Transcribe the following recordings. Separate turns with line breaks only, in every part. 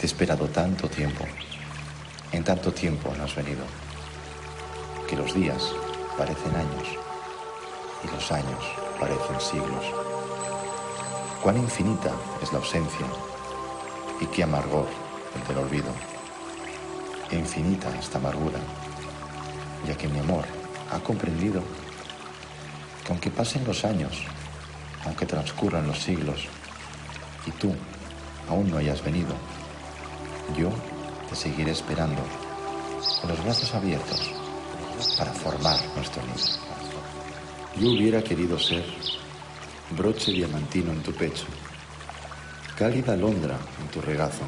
Te he esperado tanto tiempo. En tanto tiempo no has venido. Que los días parecen años y los años parecen siglos. Cuán infinita es la ausencia y qué amargor el del olvido. E infinita esta amargura, ya que mi amor ha comprendido que aunque pasen los años, aunque transcurran los siglos, y tú aún no hayas venido, yo te seguiré esperando con los brazos abiertos para formar nuestro nido. Yo hubiera querido ser broche diamantino en tu pecho, cálida alondra en tu regazo,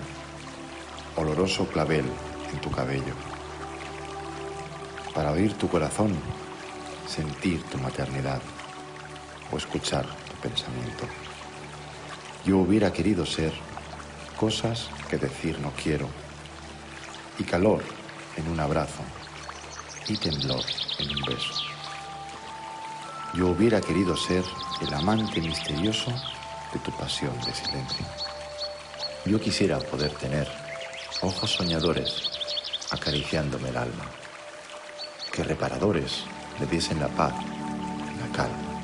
oloroso clavel en tu cabello, para oír tu corazón, sentir tu maternidad o escuchar tu pensamiento. Yo hubiera querido ser cosas que decir no quiero, y calor en un abrazo, y temblor en un beso. Yo hubiera querido ser el amante misterioso de tu pasión de silencio. Yo quisiera poder tener ojos soñadores acariciándome el alma, que reparadores le diesen la paz la calma.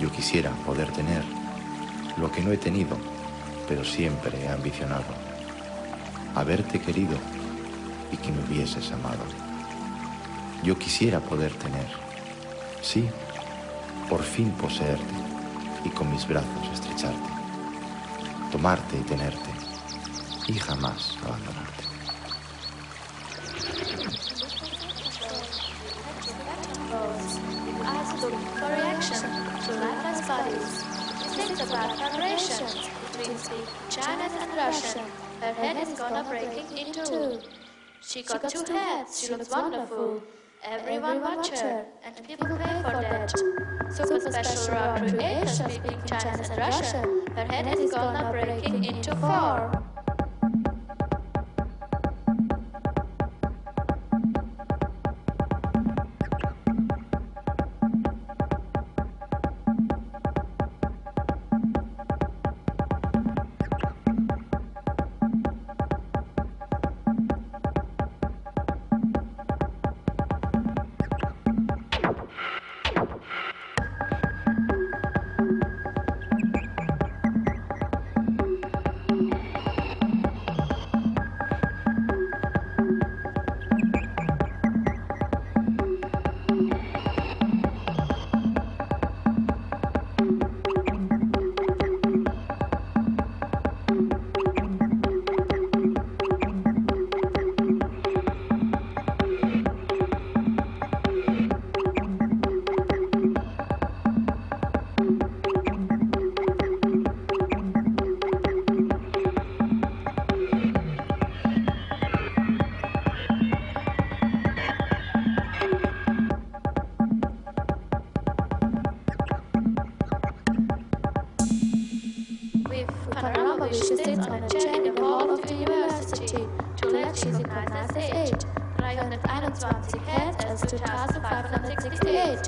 Yo quisiera poder tener lo que no he tenido, pero siempre he ambicionado, haberte querido y que me hubieses amado. Yo quisiera poder tener, sí, por fin poseerte y con mis brazos estrecharte, tomarte y tenerte y jamás abandonarte.
Speak Chinese and Russian. Her head is gonna breaking in two. She got two heads, she looks wonderful. Everyone watch her, and people pay for that. Super special raw creation speaking Chinese and Russian. Her head is gonna breaking into four. Heads as 2568.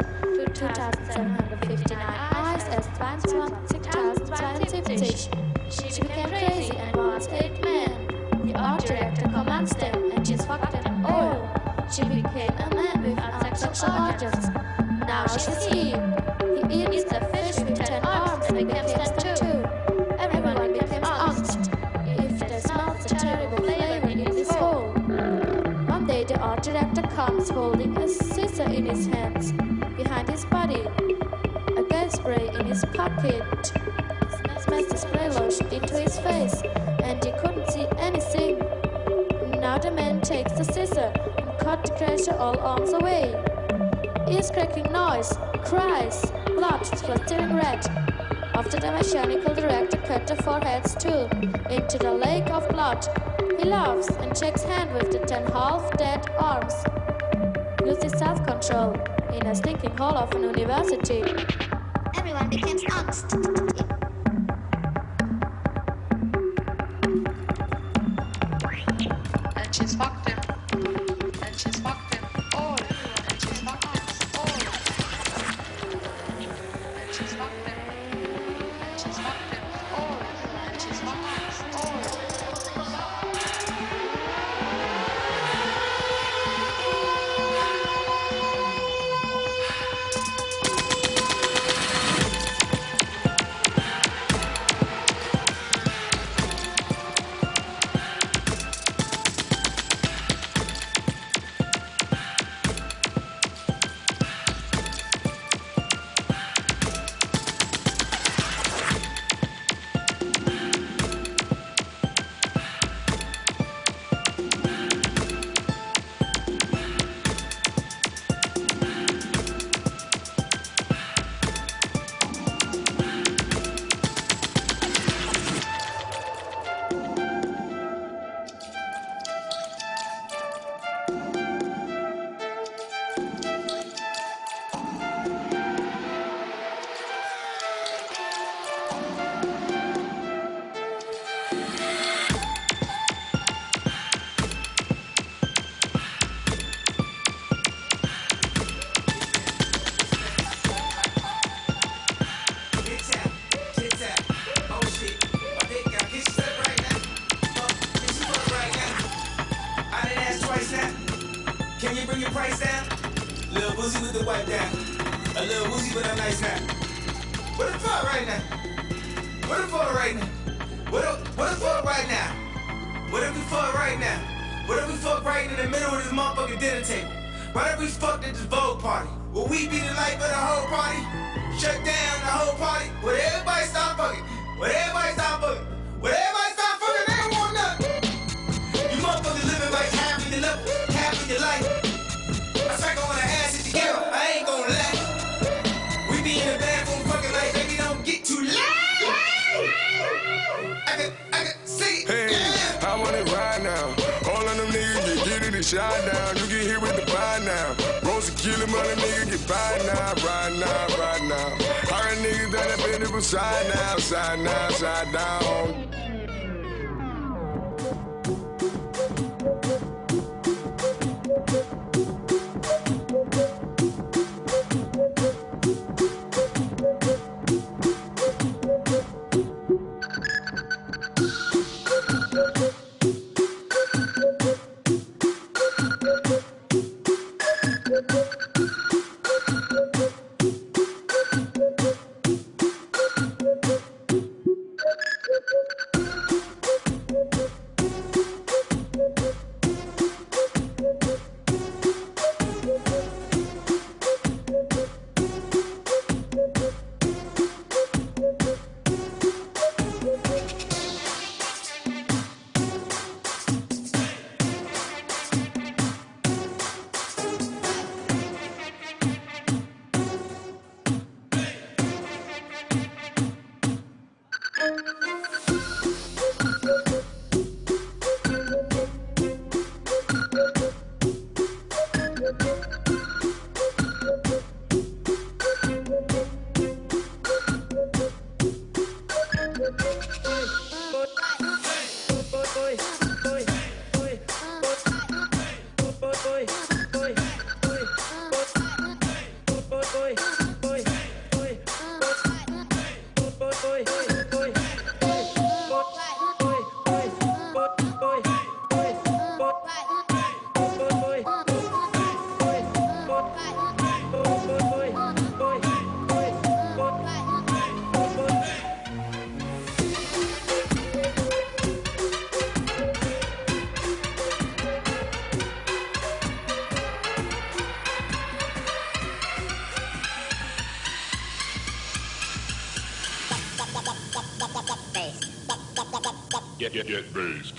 2759 eyes as 22,072. She became crazy and was eight men. The art director commands them and she's fucked in oil. She became a man with unsexual organs. Now she's he. Comes holding a scissor in his hands behind his body, a gas spray in his pocket. Smashed the spray lotion into his face, and he couldn't see anything. Now the man takes the scissor and cut the creature all arms away. Ears cracking noise, cries, blood splattering red. After the mechanical director cut the foreheads too into the lake of blood, he laughs and shakes hand with the ten half-dead arms. Loses self-control in a stinking hall of an university.
Everyone becomes angst.
And she's fucked him.
Fuck right now? What the fuck right now? What the, what the fuck right now? What if we fuck right now? What if we fuck right in the middle of this motherfucking dinner table? What if we fucked at this Vogue party? Will we be the life of the whole party? Shut down the whole party? Would everybody stop fucking? Would everybody stop fucking? Would everybody
Roast a killer, mother nigga get by now, right now, right now. All right, niggas that have been from side now, side now, side down.
Oi, oi, oi, oi, oi.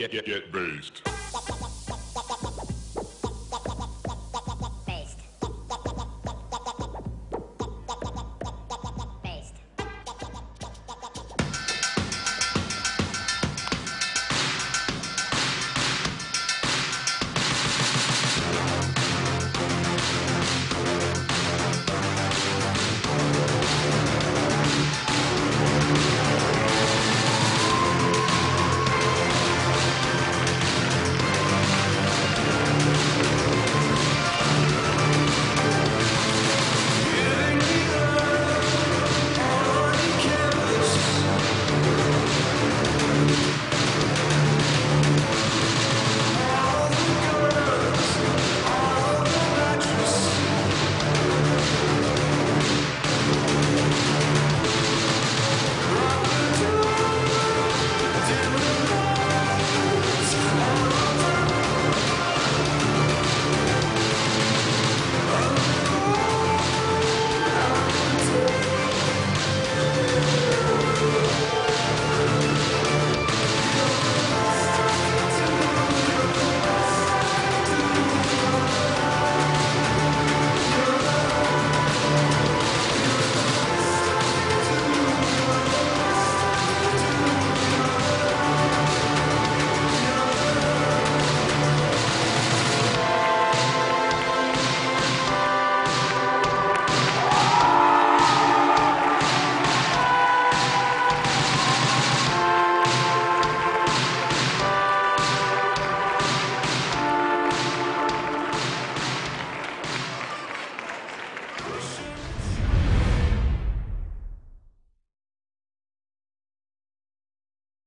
get, get, get based.